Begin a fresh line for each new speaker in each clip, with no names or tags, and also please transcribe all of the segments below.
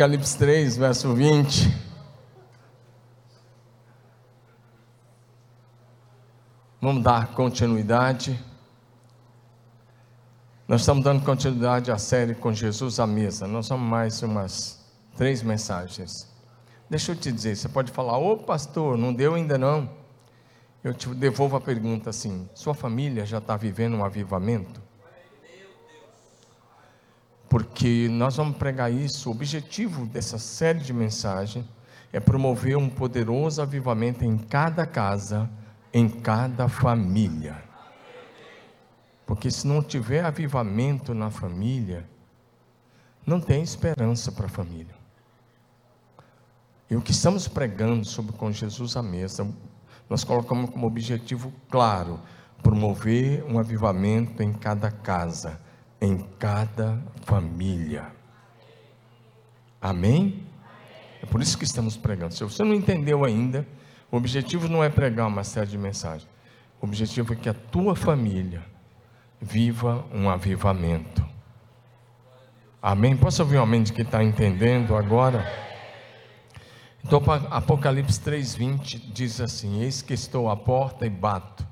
Apocalipse 3, verso 20. Vamos dar continuidade. Nós estamos dando continuidade à série com Jesus à mesa. Nós vamos mais umas três mensagens. Deixa eu te dizer, você pode falar, ô pastor, não deu ainda não. Eu te devolvo a pergunta assim: sua família já está vivendo um avivamento? Porque nós vamos pregar isso. O objetivo dessa série de mensagens é promover um poderoso avivamento em cada casa, em cada família. Porque se não tiver avivamento na família, não tem esperança para a família. E o que estamos pregando sobre com Jesus à mesa, nós colocamos como objetivo claro promover um avivamento em cada casa em cada família. Amém? É por isso que estamos pregando. Se você não entendeu ainda, o objetivo não é pregar uma série de mensagens. O objetivo é que a tua família viva um avivamento. Amém? Posso ouvir um amém de quem está entendendo agora? Então, Apocalipse 3,20 diz assim: Eis que estou à porta e bato.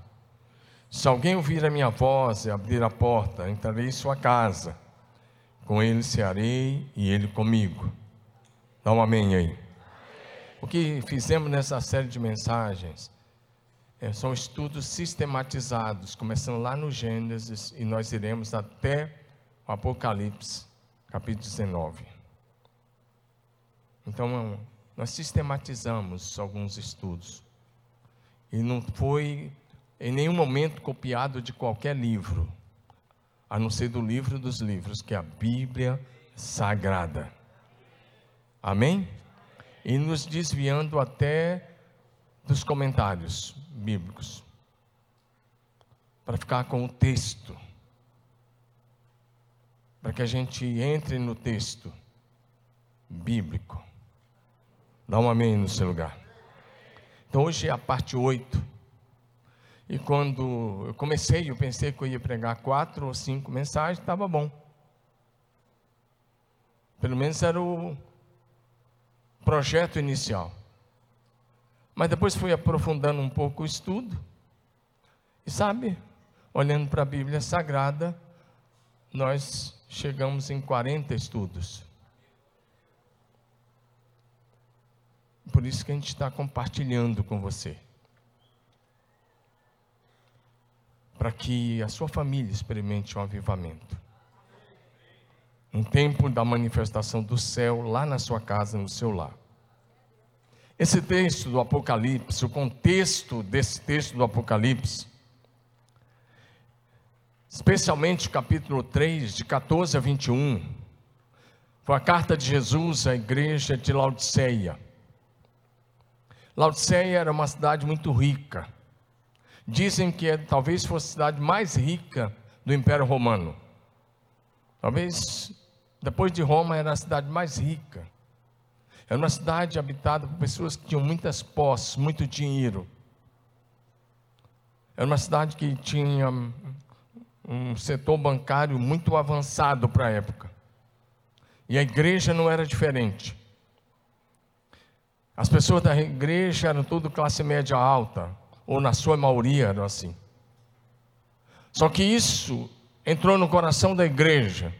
Se alguém ouvir a minha voz e abrir a porta, entrarei em sua casa. Com ele cearei e ele comigo. Dá um amém aí. O que fizemos nessa série de mensagens é, são estudos sistematizados, começando lá no Gênesis e nós iremos até o Apocalipse, capítulo 19. Então, nós sistematizamos alguns estudos. E não foi em nenhum momento copiado de qualquer livro, a não ser do livro dos livros, que é a Bíblia Sagrada. Amém? E nos desviando até dos comentários bíblicos, para ficar com o texto, para que a gente entre no texto bíblico. Dá um amém no seu lugar. Então hoje é a parte 8 e quando eu comecei, eu pensei que eu ia pregar quatro ou cinco mensagens, estava bom. Pelo menos era o projeto inicial. Mas depois fui aprofundando um pouco o estudo. E sabe, olhando para a Bíblia Sagrada, nós chegamos em 40 estudos. Por isso que a gente está compartilhando com você. Para que a sua família experimente um avivamento. Um tempo da manifestação do céu lá na sua casa, no seu lar. Esse texto do Apocalipse, o contexto desse texto do Apocalipse, especialmente o capítulo 3, de 14 a 21, foi a carta de Jesus à igreja de Laodiceia. Laodiceia era uma cidade muito rica dizem que é, talvez fosse a cidade mais rica do Império Romano. Talvez, depois de Roma, era a cidade mais rica. Era uma cidade habitada por pessoas que tinham muitas posses, muito dinheiro. Era uma cidade que tinha um setor bancário muito avançado para a época. E a igreja não era diferente. As pessoas da igreja eram tudo classe média alta ou na sua maioria eram assim. Só que isso entrou no coração da igreja,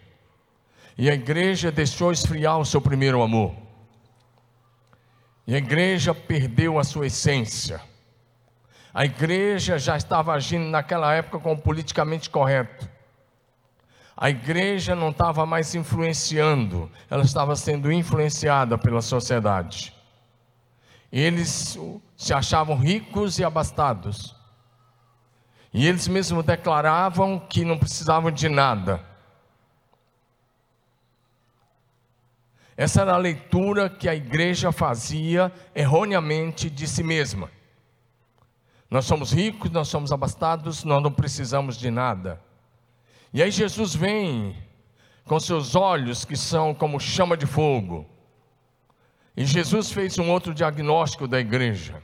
e a igreja deixou esfriar o seu primeiro amor, e a igreja perdeu a sua essência. A igreja já estava agindo naquela época como politicamente correto. A igreja não estava mais influenciando, ela estava sendo influenciada pela sociedade. Eles se achavam ricos e abastados. E eles mesmos declaravam que não precisavam de nada. Essa era a leitura que a igreja fazia erroneamente de si mesma. Nós somos ricos, nós somos abastados, nós não precisamos de nada. E aí Jesus vem com seus olhos que são como chama de fogo e Jesus fez um outro diagnóstico da igreja.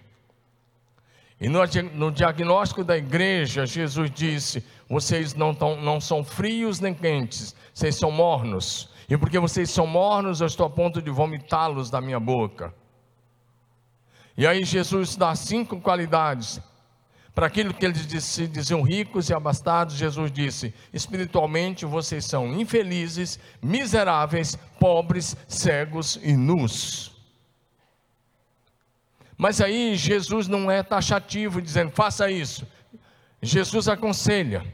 E no, no diagnóstico da igreja, Jesus disse: Vocês não, tão, não são frios nem quentes, vocês são mornos. E porque vocês são mornos, eu estou a ponto de vomitá-los da minha boca. E aí Jesus dá cinco qualidades. Para aquilo que eles se diziam ricos e abastados, Jesus disse: espiritualmente vocês são infelizes, miseráveis, pobres, cegos e nus. Mas aí Jesus não é taxativo, dizendo faça isso. Jesus aconselha.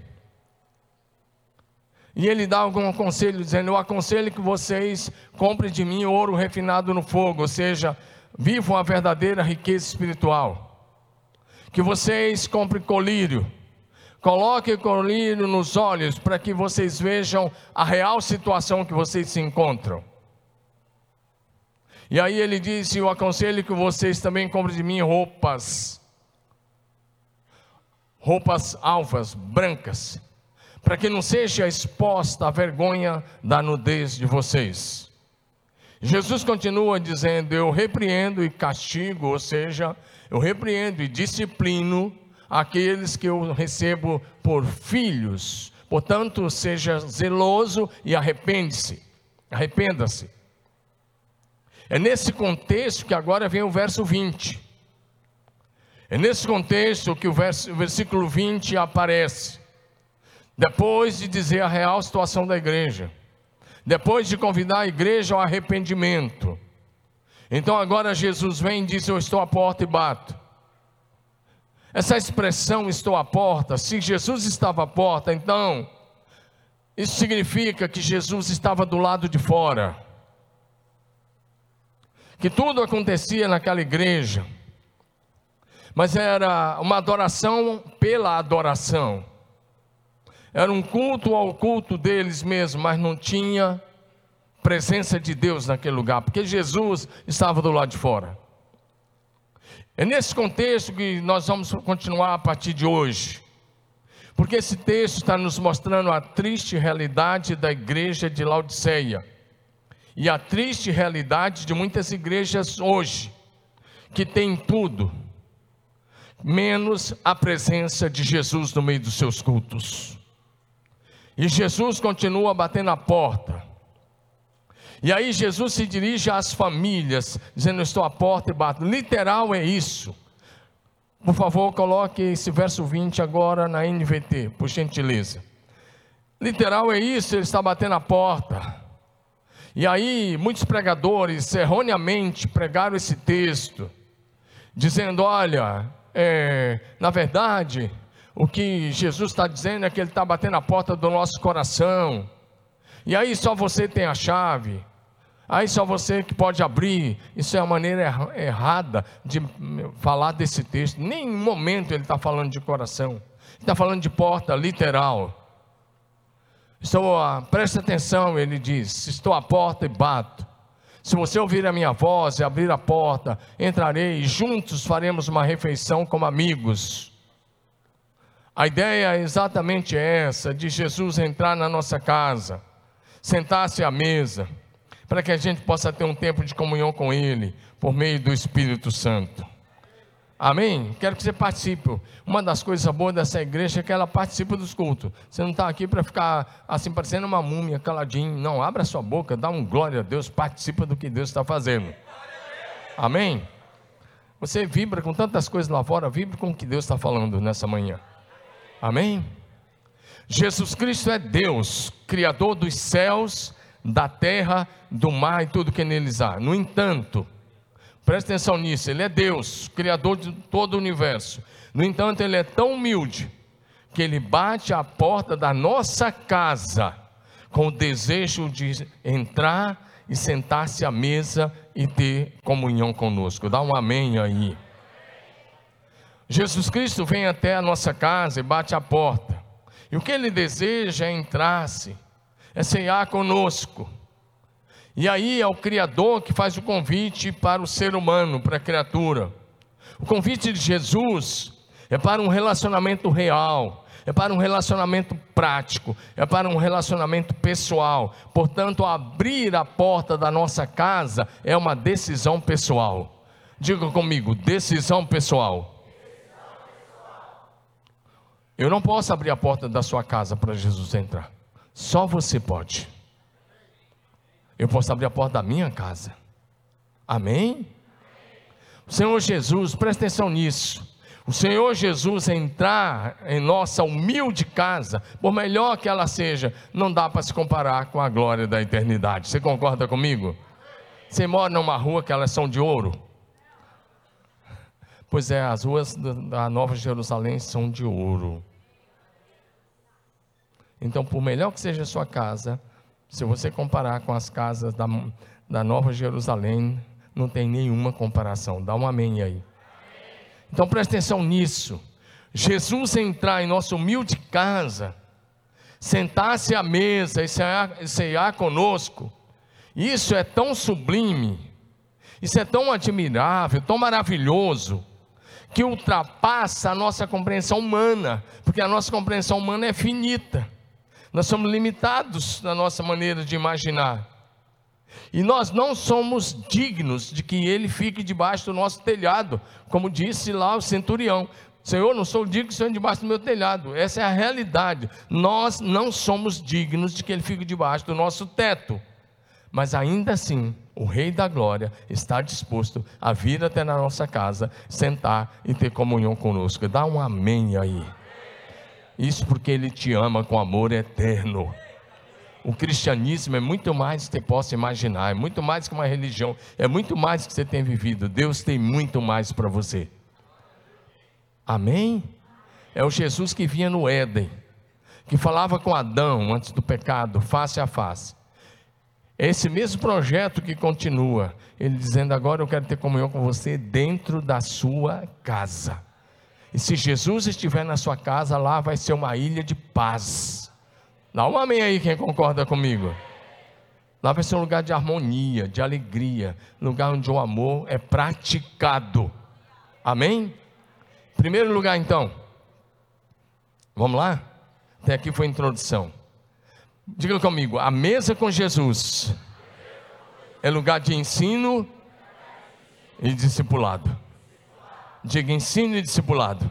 E ele dá algum conselho, dizendo: Eu aconselho que vocês comprem de mim ouro refinado no fogo, ou seja, vivam a verdadeira riqueza espiritual. Que vocês comprem colírio, coloquem colírio nos olhos para que vocês vejam a real situação que vocês se encontram. E aí ele disse: Eu aconselho que vocês também comprem de mim roupas, roupas alvas, brancas, para que não seja exposta a vergonha da nudez de vocês. Jesus continua dizendo: Eu repreendo e castigo, ou seja, eu repreendo e disciplino aqueles que eu recebo por filhos. Portanto, seja zeloso e arrepende-se. Arrependa-se. É nesse contexto que agora vem o verso 20. É nesse contexto que o, verso, o versículo 20 aparece. Depois de dizer a real situação da igreja. Depois de convidar a igreja ao arrependimento. Então agora Jesus vem e diz: Eu estou à porta e bato. Essa expressão estou à porta, se Jesus estava à porta, então isso significa que Jesus estava do lado de fora que tudo acontecia naquela igreja, mas era uma adoração pela adoração, era um culto ao culto deles mesmo, mas não tinha presença de Deus naquele lugar, porque Jesus estava do lado de fora. É nesse contexto que nós vamos continuar a partir de hoje, porque esse texto está nos mostrando a triste realidade da igreja de Laodiceia e a triste realidade de muitas igrejas hoje, que tem tudo, menos a presença de Jesus no meio dos seus cultos. E Jesus continua batendo a porta. E aí Jesus se dirige às famílias, dizendo: Estou à porta e bato. Literal é isso. Por favor, coloque esse verso 20 agora na NVT, por gentileza. Literal é isso, ele está batendo a porta. E aí, muitos pregadores erroneamente pregaram esse texto, dizendo: olha, é, na verdade, o que Jesus está dizendo é que Ele está batendo a porta do nosso coração, e aí só você tem a chave, aí só você que pode abrir. Isso é a maneira errada de falar desse texto. Nenhum momento ele está falando de coração, está falando de porta literal. Estou, a, preste atenção, ele diz: Estou à porta e bato. Se você ouvir a minha voz e abrir a porta, entrarei e juntos faremos uma refeição como amigos. A ideia é exatamente essa: de Jesus entrar na nossa casa, sentar-se à mesa, para que a gente possa ter um tempo de comunhão com Ele, por meio do Espírito Santo. Amém? Quero que você participe. Uma das coisas boas dessa igreja é que ela participa dos cultos. Você não está aqui para ficar assim, parecendo uma múmia, caladinho. Não, abra sua boca, dá um glória a Deus, participa do que Deus está fazendo. Amém? Você vibra com tantas coisas lá fora, vibre com o que Deus está falando nessa manhã. Amém? Jesus Cristo é Deus, Criador dos céus, da terra, do mar e tudo que neles há. No entanto, Presta atenção nisso, ele é Deus, criador de todo o universo. No entanto, ele é tão humilde que ele bate à porta da nossa casa com o desejo de entrar e sentar-se à mesa e ter comunhão conosco. Dá um amém aí. Jesus Cristo vem até a nossa casa e bate à porta. E o que ele deseja é entrar-se, é ceiar conosco. E aí é o Criador que faz o convite para o ser humano, para a criatura. O convite de Jesus é para um relacionamento real, é para um relacionamento prático, é para um relacionamento pessoal. Portanto, abrir a porta da nossa casa é uma decisão pessoal. Diga comigo, decisão pessoal. Eu não posso abrir a porta da sua casa para Jesus entrar. Só você pode. Eu posso abrir a porta da minha casa. Amém? Senhor Jesus, presta atenção nisso. O Senhor Jesus entrar em nossa humilde casa, por melhor que ela seja, não dá para se comparar com a glória da eternidade. Você concorda comigo? Você mora numa rua que elas são de ouro? Pois é, as ruas da Nova Jerusalém são de ouro. Então, por melhor que seja a sua casa, se você comparar com as casas da, da Nova Jerusalém, não tem nenhuma comparação. Dá um amém aí. Então preste atenção nisso. Jesus entrar em nossa humilde casa, sentar-se à mesa e cear, cear conosco, isso é tão sublime, isso é tão admirável, tão maravilhoso, que ultrapassa a nossa compreensão humana, porque a nossa compreensão humana é finita, nós somos limitados na nossa maneira de imaginar. E nós não somos dignos de que ele fique debaixo do nosso telhado, como disse lá o centurião. Senhor, não sou digno de ser debaixo do meu telhado. Essa é a realidade. Nós não somos dignos de que ele fique debaixo do nosso teto. Mas ainda assim, o Rei da Glória está disposto a vir até na nossa casa, sentar e ter comunhão conosco. Dá um amém aí. Isso porque ele te ama com amor eterno. O cristianismo é muito mais do que você possa imaginar, é muito mais que uma religião, é muito mais que você tem vivido. Deus tem muito mais para você. Amém? É o Jesus que vinha no Éden, que falava com Adão antes do pecado, face a face. É esse mesmo projeto que continua, ele dizendo: Agora eu quero ter comunhão com você dentro da sua casa. E se Jesus estiver na sua casa, lá vai ser uma ilha de paz Dá um amém aí quem concorda comigo. Lá vai ser um lugar de harmonia, de alegria, lugar onde o amor é praticado. Amém? Primeiro lugar, então. Vamos lá? Até aqui foi a introdução. Diga comigo: a mesa com Jesus é lugar de ensino e discipulado. Diga ensino e discipulado.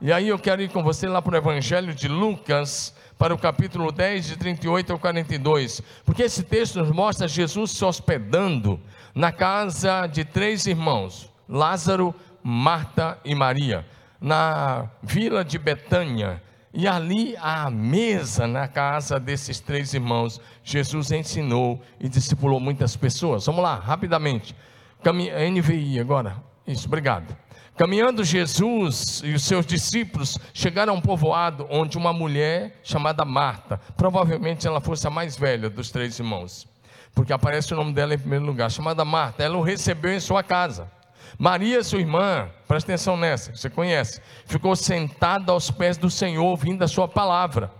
E aí eu quero ir com você lá para o Evangelho de Lucas, para o capítulo 10, de 38 ao 42, porque esse texto nos mostra Jesus se hospedando na casa de três irmãos, Lázaro, Marta e Maria, na vila de Betânia. E ali à mesa, na casa desses três irmãos, Jesus ensinou e discipulou muitas pessoas. Vamos lá, rapidamente. NVI agora. Isso, obrigado. Caminhando Jesus e os seus discípulos chegaram a um povoado onde uma mulher chamada Marta, provavelmente ela fosse a mais velha dos três irmãos, porque aparece o nome dela em primeiro lugar, chamada Marta, ela o recebeu em sua casa. Maria, sua irmã, presta atenção nessa, você conhece, ficou sentada aos pés do Senhor, ouvindo a sua palavra.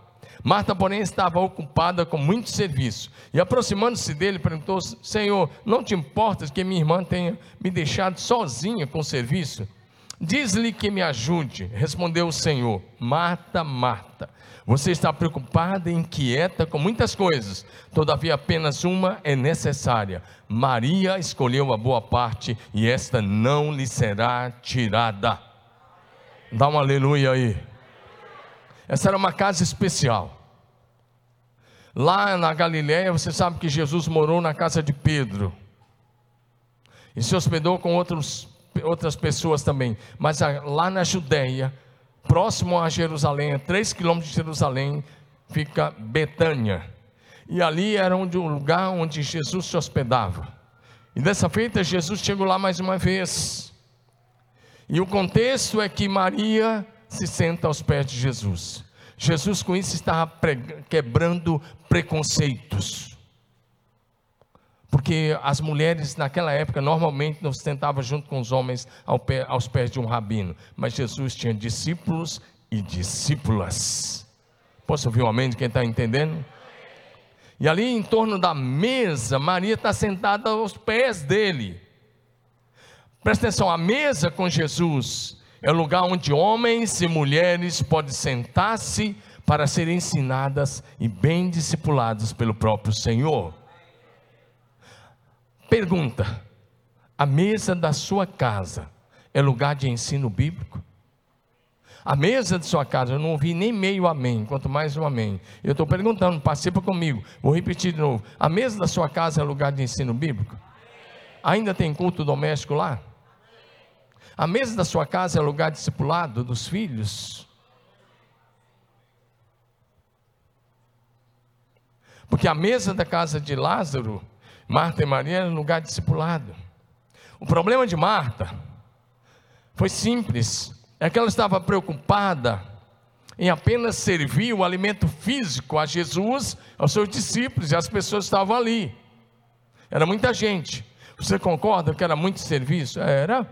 Marta, porém, estava ocupada com muito serviço. E aproximando-se dele, perguntou: Senhor, não te importas que minha irmã tenha me deixado sozinha com o serviço? Diz-lhe que me ajude, respondeu o Senhor. Marta, Marta, você está preocupada e inquieta com muitas coisas, todavia apenas uma é necessária. Maria escolheu a boa parte e esta não lhe será tirada. Dá um aleluia aí. Essa era uma casa especial. Lá na Galiléia, você sabe que Jesus morou na casa de Pedro. E se hospedou com outros outras pessoas também, mas lá na Judéia, próximo a Jerusalém, a 3 quilômetros de Jerusalém, fica Betânia. E ali era onde, o lugar onde Jesus se hospedava. E dessa feita, Jesus chegou lá mais uma vez. E o contexto é que Maria se senta aos pés de Jesus. Jesus, com isso, estava quebrando preconceitos porque as mulheres naquela época normalmente não sentavam junto com os homens aos pés de um rabino, mas Jesus tinha discípulos e discípulas. Posso ouvir um amém de quem está entendendo? E ali em torno da mesa, Maria está sentada aos pés dele. Presta atenção, a mesa com Jesus é o lugar onde homens e mulheres podem sentar-se para serem ensinadas e bem discipuladas pelo próprio Senhor. Pergunta: a mesa da sua casa é lugar de ensino bíblico? A mesa de sua casa, eu não ouvi nem meio amém, quanto mais um amém. Eu estou perguntando, participa comigo. Vou repetir de novo. A mesa da sua casa é lugar de ensino bíblico? Ainda tem culto doméstico lá? A mesa da sua casa é lugar discipulado dos filhos? Porque a mesa da casa de Lázaro, Marta e Maria, era lugar discipulado. O problema de Marta foi simples, é que ela estava preocupada em apenas servir o alimento físico a Jesus, aos seus discípulos, e as pessoas estavam ali. Era muita gente. Você concorda que era muito serviço? Era.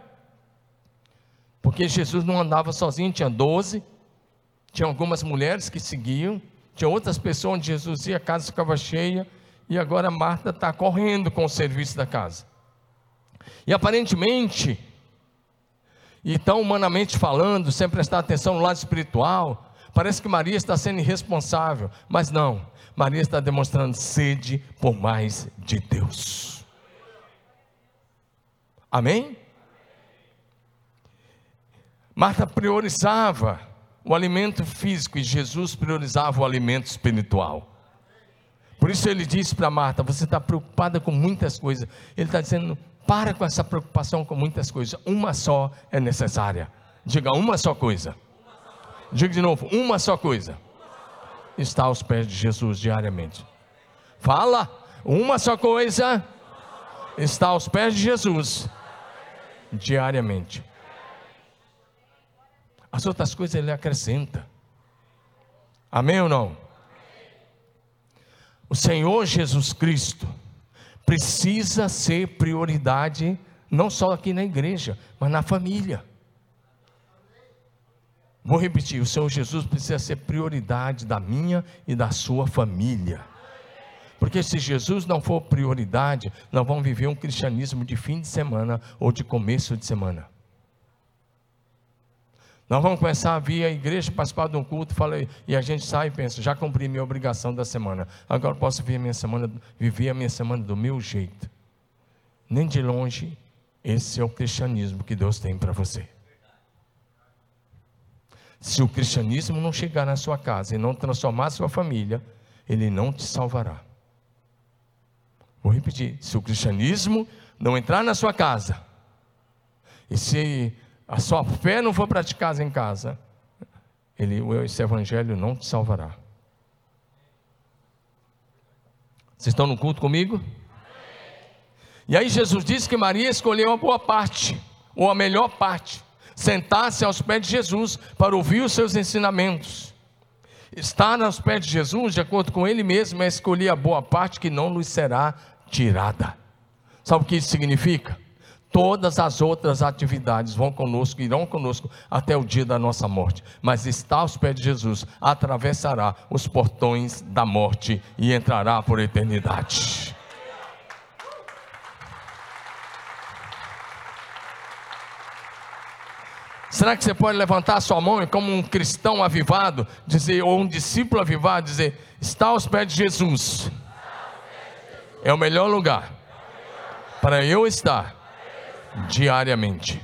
Porque Jesus não andava sozinho, tinha doze, tinha algumas mulheres que seguiam, tinha outras pessoas onde Jesus ia, a casa ficava cheia, e agora Marta está correndo com o serviço da casa. E aparentemente, e tão humanamente falando, sem prestar atenção no lado espiritual, parece que Maria está sendo irresponsável, mas não, Maria está demonstrando sede por mais de Deus. Amém? Marta priorizava o alimento físico e Jesus priorizava o alimento espiritual. Por isso ele disse para Marta: Você está preocupada com muitas coisas. Ele está dizendo: Para com essa preocupação com muitas coisas. Uma só é necessária. Diga uma só coisa. Diga de novo: Uma só coisa. Está aos pés de Jesus diariamente. Fala: Uma só coisa. Está aos pés de Jesus diariamente. As outras coisas ele acrescenta. Amém ou não? O Senhor Jesus Cristo precisa ser prioridade, não só aqui na igreja, mas na família. Vou repetir: o Senhor Jesus precisa ser prioridade da minha e da sua família. Porque se Jesus não for prioridade, nós vamos viver um cristianismo de fim de semana ou de começo de semana. Nós vamos começar a vir à igreja, participar de um culto, falei, e a gente sai e pensa, já cumpri minha obrigação da semana. Agora posso viver a minha semana, viver a minha semana do meu jeito. Nem de longe, esse é o cristianismo que Deus tem para você. Se o cristianismo não chegar na sua casa e não transformar a sua família, ele não te salvará. Vou repetir: se o cristianismo não entrar na sua casa, e se a sua fé não for praticada em casa, ele, esse evangelho não te salvará. Vocês estão no culto comigo? E aí Jesus disse que Maria escolheu a boa parte, ou a melhor parte, sentar-se aos pés de Jesus para ouvir os seus ensinamentos. Estar aos pés de Jesus, de acordo com ele mesmo, é escolher a boa parte que não lhe será tirada. Sabe o que isso significa? Todas as outras atividades vão conosco, irão conosco até o dia da nossa morte. Mas está aos pés de Jesus, atravessará os portões da morte e entrará por eternidade. Será que você pode levantar sua mão e, como um cristão avivado, dizer, ou um discípulo avivado, dizer: está aos pés de Jesus? É o melhor lugar para eu estar diariamente.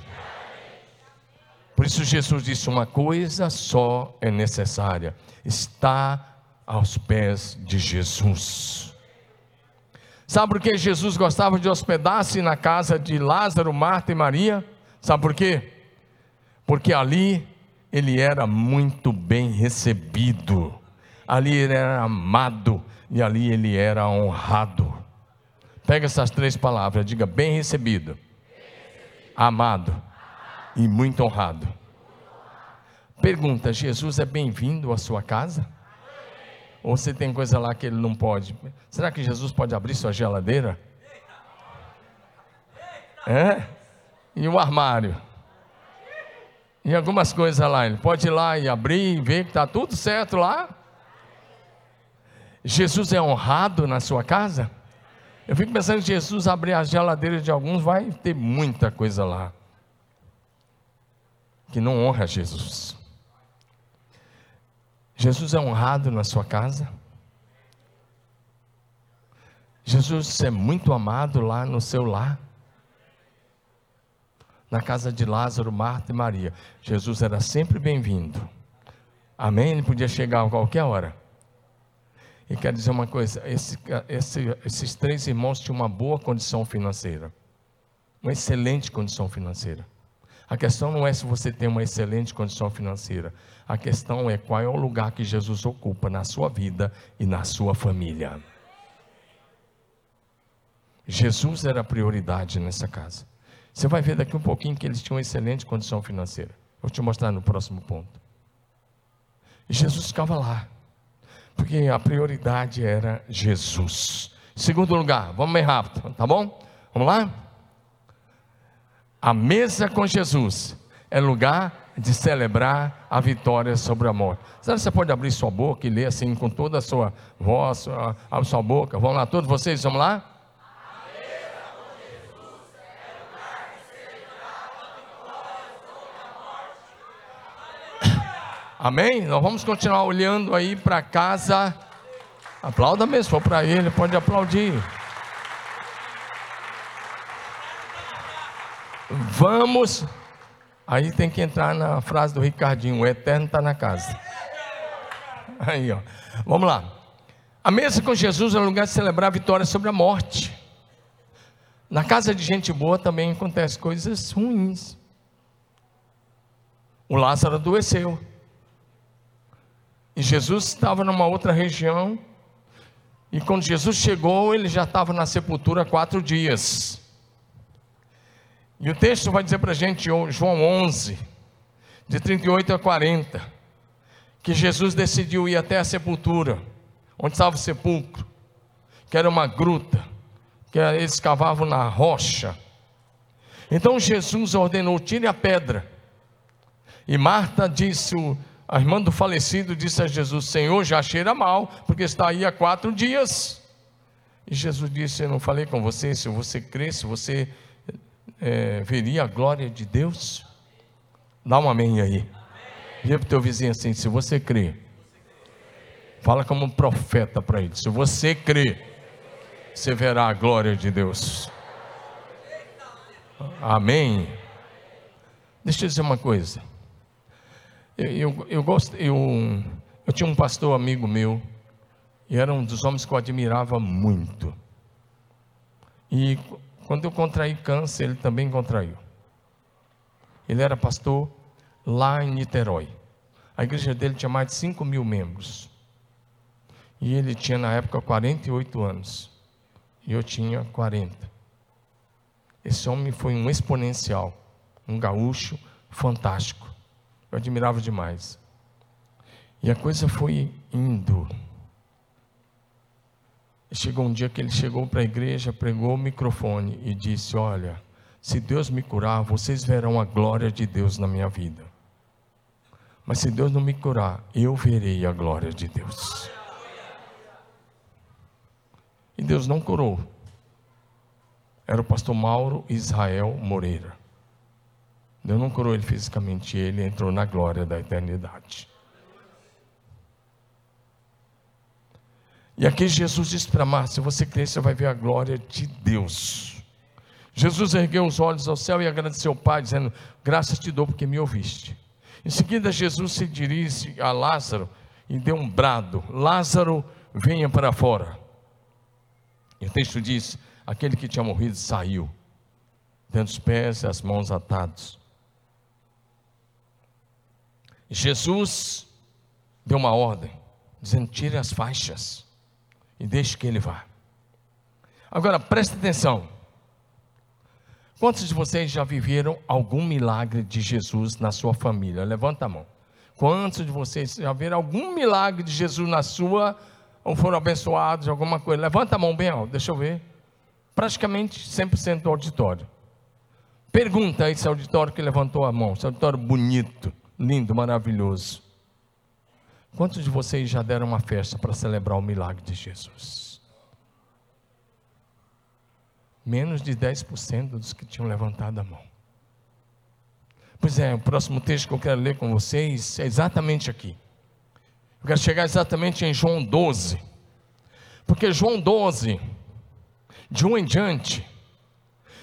Por isso Jesus disse: uma coisa só é necessária: está aos pés de Jesus. Sabe por que Jesus gostava de hospedar-se na casa de Lázaro, Marta e Maria? Sabe por quê? Porque ali ele era muito bem recebido, ali ele era amado e ali ele era honrado. Pega essas três palavras, diga bem recebido amado e muito honrado. Pergunta: Jesus é bem-vindo à sua casa? Ou você tem coisa lá que ele não pode? Será que Jesus pode abrir sua geladeira? É? E o armário? E algumas coisas lá, ele pode ir lá e abrir e ver que está tudo certo lá? Jesus é honrado na sua casa? Eu fico pensando Jesus abrir as geladeiras de alguns, vai ter muita coisa lá que não honra Jesus. Jesus é honrado na sua casa. Jesus é muito amado lá no seu lar. na casa de Lázaro, Marta e Maria. Jesus era sempre bem-vindo. Amém? Ele podia chegar a qualquer hora. E quero dizer uma coisa: esse, esse, esses três irmãos tinham uma boa condição financeira, uma excelente condição financeira. A questão não é se você tem uma excelente condição financeira, a questão é qual é o lugar que Jesus ocupa na sua vida e na sua família. Jesus era a prioridade nessa casa. Você vai ver daqui um pouquinho que eles tinham uma excelente condição financeira. Vou te mostrar no próximo ponto. Jesus ficava lá, porque a prioridade era Jesus. Segundo lugar, vamos bem rápido, tá bom? Vamos lá? A mesa com Jesus é lugar de celebrar a vitória sobre a morte. Sabe, você pode abrir sua boca e ler assim com toda a sua voz, abre sua boca. Vamos lá, todos vocês, vamos lá? Amém? Nós vamos continuar olhando aí para casa. Aplauda mesmo, for para ele, pode aplaudir. Vamos. Aí tem que entrar na frase do Ricardinho: o eterno está na casa. Aí, ó. Vamos lá. A mesa com Jesus é um lugar de celebrar a vitória sobre a morte. Na casa de gente boa também acontecem coisas ruins. O Lázaro adoeceu. E Jesus estava numa outra região. E quando Jesus chegou, ele já estava na sepultura quatro dias. E o texto vai dizer para a gente, João 11, de 38 a 40, que Jesus decidiu ir até a sepultura, onde estava o sepulcro, que era uma gruta, que eles cavavam na rocha. Então Jesus ordenou: tire a pedra. E Marta disse: a irmã do falecido disse a Jesus: Senhor, já cheira mal, porque está aí há quatro dias. E Jesus disse: Eu não falei com você, se você cresce, você é, veria a glória de Deus? Dá um amém aí. Diga para o teu vizinho assim: se você crê, fala como um profeta para ele: se você crê, você verá a glória de Deus. Amém. Deixa eu dizer uma coisa. Eu, eu, eu, gosto, eu, eu tinha um pastor amigo meu, e era um dos homens que eu admirava muito. E quando eu contraí câncer, ele também contraiu. Ele era pastor lá em Niterói. A igreja dele tinha mais de 5 mil membros. E ele tinha na época 48 anos. E eu tinha 40. Esse homem foi um exponencial, um gaúcho fantástico. Eu admirava demais. E a coisa foi indo. Chegou um dia que ele chegou para a igreja, pregou o microfone e disse: Olha, se Deus me curar, vocês verão a glória de Deus na minha vida. Mas se Deus não me curar, eu verei a glória de Deus. E Deus não curou. Era o pastor Mauro Israel Moreira. Deus não curou ele fisicamente, ele entrou na glória da eternidade. E aqui Jesus disse para Marta: se você crer, você vai ver a glória de Deus. Jesus ergueu os olhos ao céu e agradeceu ao Pai, dizendo: Graças te dou porque me ouviste. Em seguida, Jesus se dirige a Lázaro e deu um brado: Lázaro, venha para fora. E o texto diz: aquele que tinha morrido saiu, tendo os pés e as mãos atados. Jesus deu uma ordem, dizendo: tire as faixas e deixe que ele vá. Agora preste atenção. Quantos de vocês já viveram algum milagre de Jesus na sua família? Levanta a mão. Quantos de vocês já viram algum milagre de Jesus na sua, ou foram abençoados alguma coisa? Levanta a mão bem alto, deixa eu ver. Praticamente 100% do auditório. Pergunta a esse auditório que levantou a mão, esse auditório bonito lindo, maravilhoso. Quantos de vocês já deram uma festa para celebrar o milagre de Jesus? Menos de 10% dos que tinham levantado a mão. Pois é, o próximo texto que eu quero ler com vocês é exatamente aqui. Eu quero chegar exatamente em João 12. Porque João 12, de um em diante,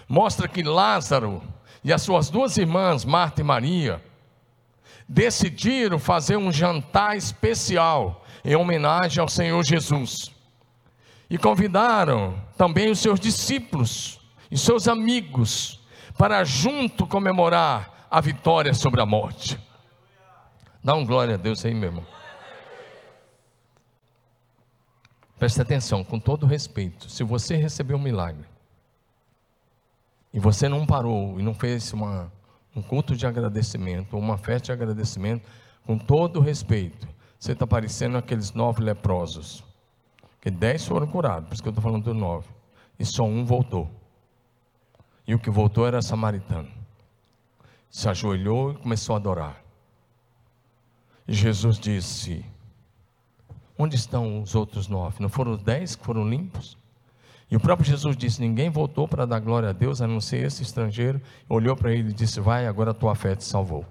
mostra que Lázaro e as suas duas irmãs, Marta e Maria, decidiram fazer um jantar especial em homenagem ao Senhor Jesus. E convidaram também os seus discípulos e seus amigos para junto comemorar a vitória sobre a morte. Dá um glória a Deus aí, meu irmão. Preste atenção, com todo respeito. Se você recebeu um milagre e você não parou e não fez uma, um culto de agradecimento, uma festa de agradecimento, com todo respeito, você está parecendo aqueles nove leprosos. Que dez foram curados, por isso que eu estou falando dos nove. E só um voltou. E o que voltou era samaritano. Se ajoelhou e começou a adorar. E Jesus disse: Onde estão os outros nove? Não foram dez que foram limpos? E o próprio Jesus disse: Ninguém voltou para dar glória a Deus, a não ser esse estrangeiro. Olhou para ele e disse: Vai, agora a tua fé te salvou.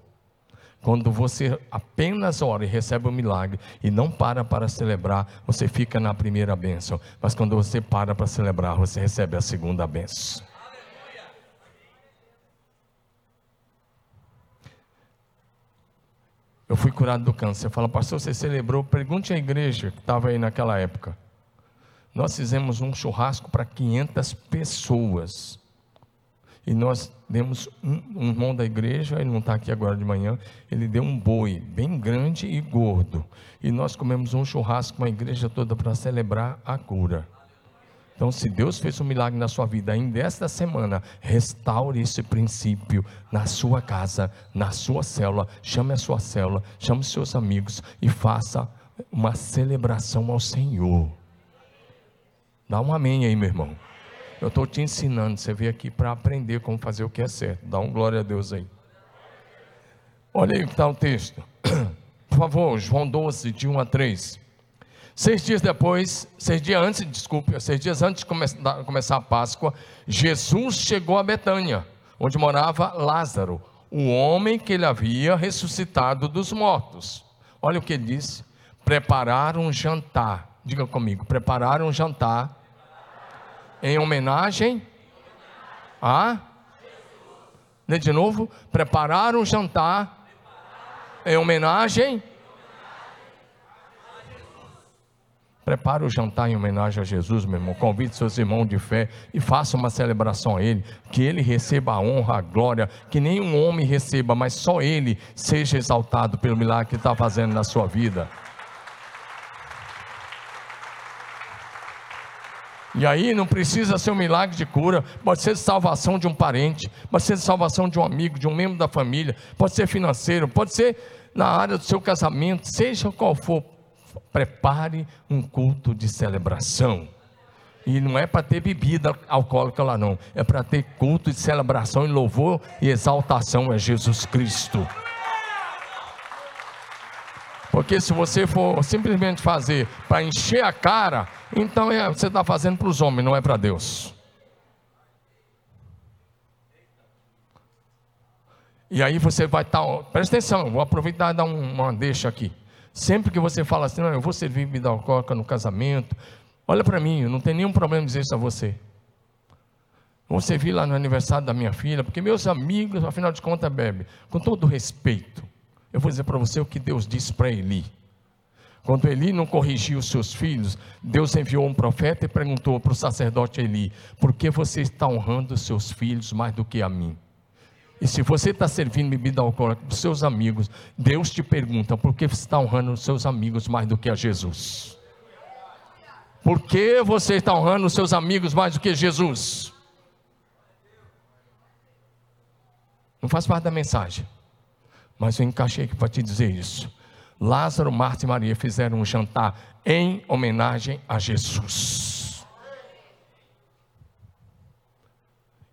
Quando você apenas ora e recebe o um milagre e não para para celebrar, você fica na primeira bênção. Mas quando você para para celebrar, você recebe a segunda bênção. Eu fui curado do câncer. Fala, pastor, você celebrou? Pergunte à igreja que estava aí naquela época. Nós fizemos um churrasco para 500 pessoas. E nós demos um, um irmão da igreja, ele não está aqui agora de manhã, ele deu um boi bem grande e gordo. E nós comemos um churrasco com a igreja toda para celebrar a cura. Então, se Deus fez um milagre na sua vida ainda esta semana, restaure esse princípio na sua casa, na sua célula. Chame a sua célula, chame os seus amigos e faça uma celebração ao Senhor. Dá um amém aí, meu irmão. Eu estou te ensinando, você veio aqui para aprender como fazer o que é certo. Dá um glória a Deus aí. Olha aí que está o texto. Por favor, João 12, de 1 a 3. Seis dias depois, seis dias antes, desculpe, seis dias antes de começar a Páscoa, Jesus chegou a Betânia, onde morava Lázaro, o homem que ele havia ressuscitado dos mortos. Olha o que ele disse: preparar um jantar. Diga comigo, preparar um jantar em homenagem a. Lê de novo: preparar um jantar em homenagem Prepare o jantar em homenagem a Jesus, meu irmão. Convide seus irmãos de fé e faça uma celebração a Ele. Que Ele receba a honra, a glória. Que nenhum homem receba, mas só Ele seja exaltado pelo milagre que está fazendo na sua vida. E aí não precisa ser um milagre de cura, pode ser salvação de um parente, pode ser salvação de um amigo, de um membro da família, pode ser financeiro, pode ser na área do seu casamento, seja qual for prepare um culto de celebração. E não é para ter bebida alcoólica lá, não. É para ter culto de celebração e louvor e exaltação a Jesus Cristo. Porque se você for simplesmente fazer para encher a cara, então é, você está fazendo para os homens, não é para Deus. E aí você vai estar. Tá, presta atenção, vou aproveitar e dar uma deixa aqui. Sempre que você fala assim, não, eu vou servir bebida alcoólica no casamento, olha para mim, não tenho nenhum problema em dizer isso a você. Vou servir lá no aniversário da minha filha, porque meus amigos, afinal de contas, bebe. Com todo respeito, eu vou dizer para você o que Deus disse para Eli. Quando Eli não corrigiu os seus filhos, Deus enviou um profeta e perguntou para o sacerdote Eli: por que você está honrando os seus filhos mais do que a mim? E se você está servindo bebida alcoólica para os seus amigos, Deus te pergunta: por que você está honrando os seus amigos mais do que a Jesus? Por que você está honrando os seus amigos mais do que Jesus? Não faz parte da mensagem, mas eu encaixei aqui para te dizer isso. Lázaro, Marta e Maria fizeram um jantar em homenagem a Jesus.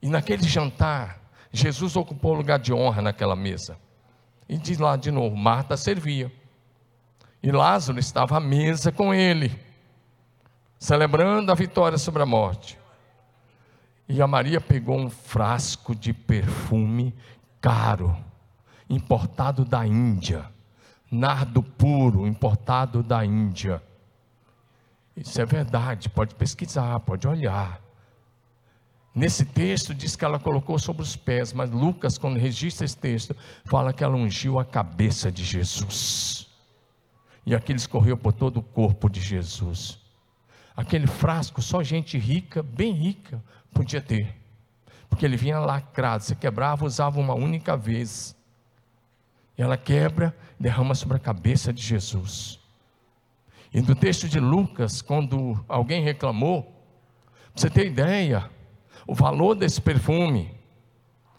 E naquele jantar, Jesus ocupou o lugar de honra naquela mesa. E diz lá de novo: Marta servia. E Lázaro estava à mesa com ele, celebrando a vitória sobre a morte. E a Maria pegou um frasco de perfume caro, importado da Índia, nardo puro, importado da Índia. Isso é verdade, pode pesquisar, pode olhar. Nesse texto diz que ela colocou sobre os pés, mas Lucas, quando registra esse texto, fala que ela ungiu a cabeça de Jesus. E aquilo escorreu por todo o corpo de Jesus. Aquele frasco, só gente rica, bem rica, podia ter. Porque ele vinha lacrado, você quebrava, usava uma única vez. Ela quebra, derrama sobre a cabeça de Jesus. E no texto de Lucas, quando alguém reclamou, você ter ideia, o valor desse perfume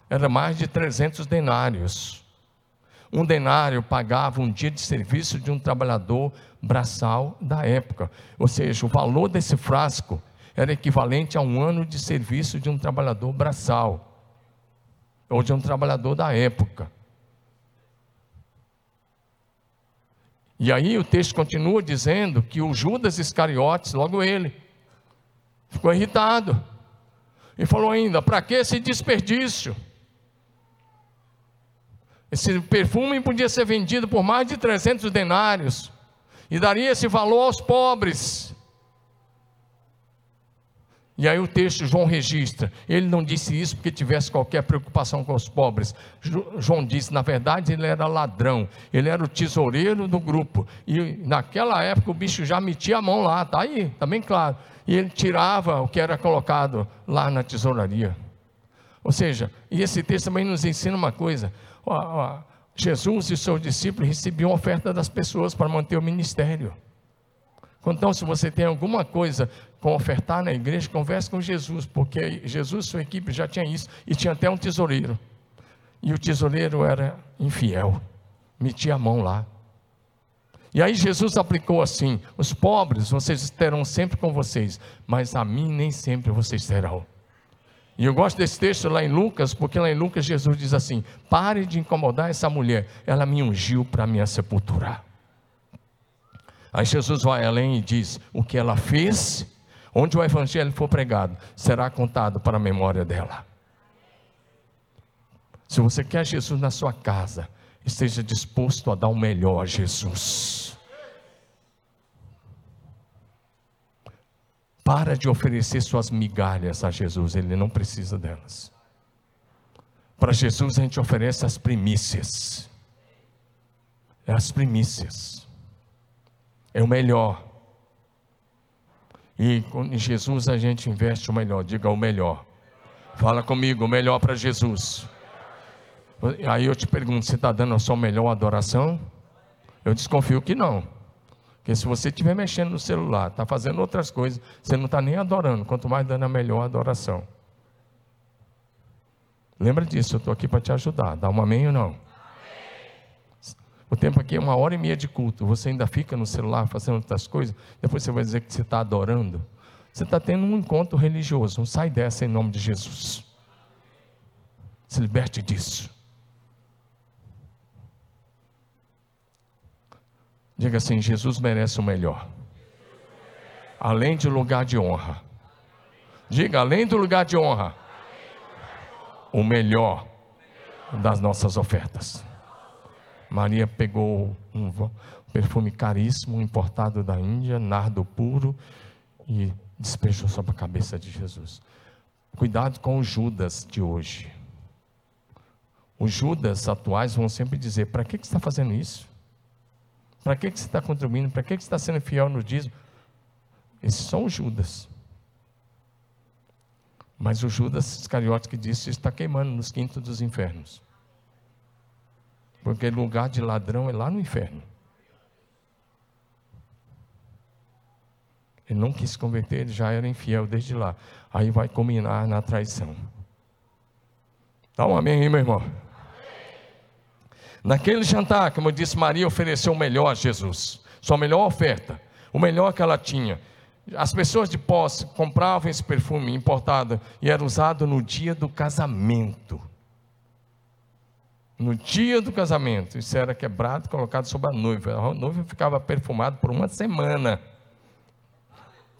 era mais de 300 denários. Um denário pagava um dia de serviço de um trabalhador braçal da época. Ou seja, o valor desse frasco era equivalente a um ano de serviço de um trabalhador braçal, ou de um trabalhador da época. E aí o texto continua dizendo que o Judas Iscariotes, logo ele, ficou irritado. E falou ainda: para que esse desperdício? Esse perfume podia ser vendido por mais de 300 denários e daria esse valor aos pobres. E aí o texto João registra, ele não disse isso porque tivesse qualquer preocupação com os pobres. João disse, na verdade, ele era ladrão, ele era o tesoureiro do grupo. E naquela época o bicho já metia a mão lá, tá aí, está bem claro e ele tirava o que era colocado lá na tesouraria. Ou seja, e esse texto também nos ensina uma coisa: Jesus e seus discípulos recebiam oferta das pessoas para manter o ministério. Então, se você tem alguma coisa com ofertar na igreja, converse com Jesus, porque Jesus sua equipe já tinha isso, e tinha até um tesoureiro. E o tesoureiro era infiel, metia a mão lá. E aí Jesus aplicou assim: os pobres vocês terão sempre com vocês, mas a mim nem sempre vocês terão. E eu gosto desse texto lá em Lucas, porque lá em Lucas Jesus diz assim: pare de incomodar essa mulher, ela me ungiu para minha sepultura. Aí Jesus vai além e diz: o que ela fez, onde o evangelho for pregado, será contado para a memória dela. Se você quer Jesus na sua casa, esteja disposto a dar o melhor a Jesus. Para de oferecer suas migalhas a Jesus, ele não precisa delas. Para Jesus a gente oferece as primícias. É as primícias. É o melhor. E em Jesus a gente investe o melhor, diga o melhor. Fala comigo, o melhor para Jesus. Aí eu te pergunto, você está dando a sua melhor adoração? Eu desconfio que não. Porque se você estiver mexendo no celular, está fazendo outras coisas, você não está nem adorando, quanto mais dando a melhor adoração. Lembra disso, eu estou aqui para te ajudar. Dá um amém ou não? O tempo aqui é uma hora e meia de culto. Você ainda fica no celular fazendo outras coisas, depois você vai dizer que você está adorando. Você está tendo um encontro religioso. Não sai dessa em nome de Jesus. Se liberte disso. Diga assim: Jesus merece o melhor. Além de lugar de honra. Diga, além do lugar de honra, o melhor das nossas ofertas. Maria pegou um perfume caríssimo, importado da Índia, nardo puro, e despejou sobre a cabeça de Jesus. Cuidado com os Judas de hoje. Os Judas atuais vão sempre dizer: para que, que você está fazendo isso? Para que, que você está contribuindo? Para que, que você está sendo fiel no dízimo? Esses são os Judas. Mas o Judas Iscariote que disse está queimando nos quintos dos infernos. Porque lugar de ladrão é lá no inferno. Ele não quis se converter, ele já era infiel desde lá. Aí vai culminar na traição. Dá um amém aí, meu irmão. Naquele jantar, como eu disse, Maria ofereceu o melhor a Jesus, sua melhor oferta, o melhor que ela tinha. As pessoas de posse compravam esse perfume importado e era usado no dia do casamento. No dia do casamento, isso era quebrado, colocado sobre a noiva. A noiva ficava perfumada por uma semana.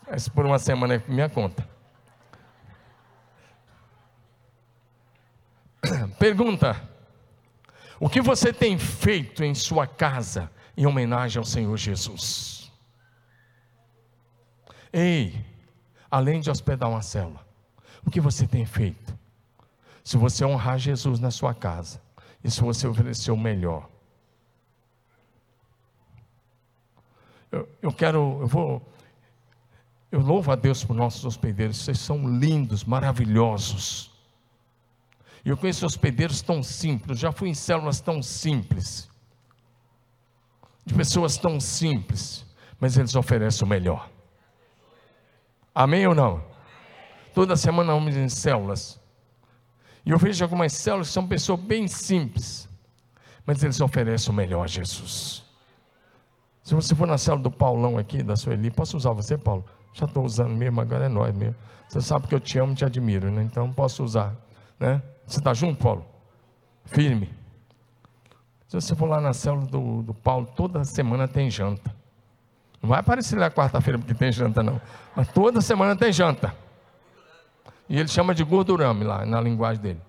Mas por uma semana é minha conta. Pergunta: o que você tem feito em sua casa em homenagem ao Senhor Jesus? Ei, além de hospedar uma célula, O que você tem feito? Se você honrar Jesus na sua casa, e se você oferecer o melhor. Eu, eu quero, eu vou, eu louvo a Deus por nossos hospedeiros, vocês são lindos, maravilhosos. E eu conheço hospedeiros tão simples, já fui em células tão simples, de pessoas tão simples, mas eles oferecem o melhor. Amém ou não? Toda semana vamos em células. E eu vejo algumas células que são pessoas bem simples, mas eles oferecem o melhor a Jesus. Se você for na célula do Paulão aqui, da Sueli, posso usar você, Paulo? Já estou usando mesmo, agora é nós mesmo. Você sabe que eu te amo e te admiro, né? Então posso usar, né? Você está junto, Paulo? Firme. Se você for lá na célula do, do Paulo, toda semana tem janta. Não vai aparecer lá quarta-feira porque tem janta, não. Mas toda semana tem janta. E ele chama de gordurame lá, na linguagem dele.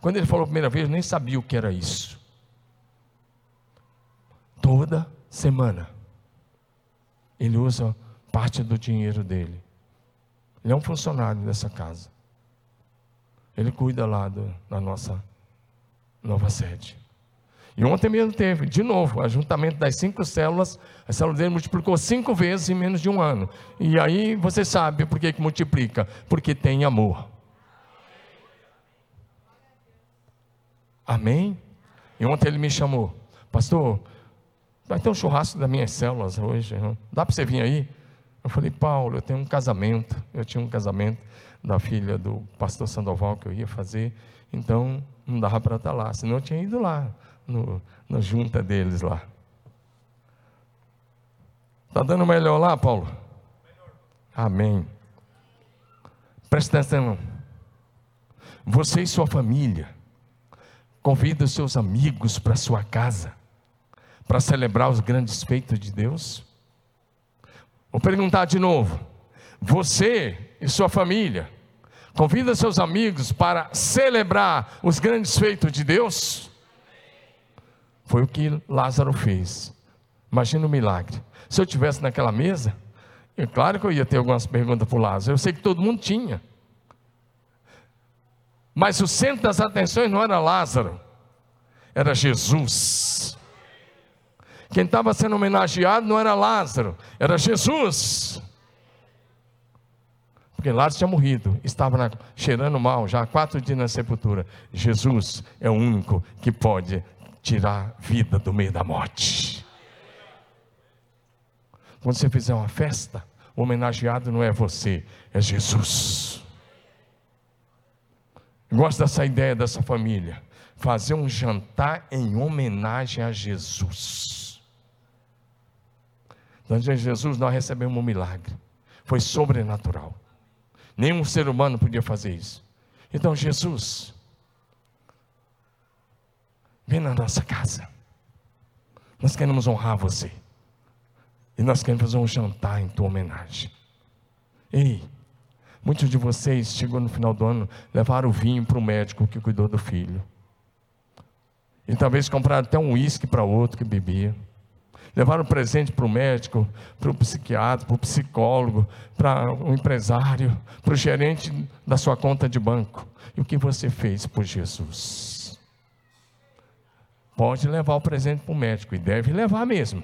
Quando ele falou a primeira vez, nem sabia o que era isso. Toda semana. Ele usa parte do dinheiro dele. Ele é um funcionário dessa casa. Ele cuida lá do, da nossa nova sede. E ontem mesmo teve, de novo, ajuntamento das cinco células. A célula dele multiplicou cinco vezes em menos de um ano. E aí você sabe por que, que multiplica? Porque tem amor. Amém? E ontem ele me chamou, pastor, vai ter um churrasco das minhas células hoje. Dá para você vir aí? Eu falei, Paulo, eu tenho um casamento. Eu tinha um casamento da filha do pastor Sandoval que eu ia fazer, então não dava para estar lá, senão eu tinha ido lá, no, na junta deles lá. Está dando melhor lá, Paulo? Melhor. Amém. Presta atenção. Você e sua família convida os seus amigos para sua casa para celebrar os grandes feitos de Deus? Vou perguntar de novo. Você e sua família convida seus amigos para celebrar os grandes feitos de Deus? Foi o que Lázaro fez. Imagina o milagre. Se eu tivesse naquela mesa, é claro que eu ia ter algumas perguntas para o Lázaro. Eu sei que todo mundo tinha. Mas o centro das atenções não era Lázaro, era Jesus. Quem estava sendo homenageado não era Lázaro, era Jesus. Porque Lázaro tinha morrido, estava na, cheirando mal, já há quatro dias na sepultura. Jesus é o único que pode tirar vida do meio da morte. Quando você fizer uma festa, o homenageado não é você, é Jesus. Gosto dessa ideia dessa família. Fazer um jantar em homenagem a Jesus. Então, Jesus, nós recebemos um milagre. Foi sobrenatural. Nenhum ser humano podia fazer isso. Então, Jesus, vem na nossa casa. Nós queremos honrar você. E nós queremos fazer um jantar em tua homenagem. Ei, muitos de vocês chegou no final do ano, levaram o vinho para o médico que cuidou do filho. E talvez compraram até um uísque para outro que bebia. Levaram presente para o médico, para o psiquiatra, para o psicólogo, para o empresário, para o gerente da sua conta de banco. E o que você fez por Jesus? Pode levar o presente para o médico, e deve levar mesmo.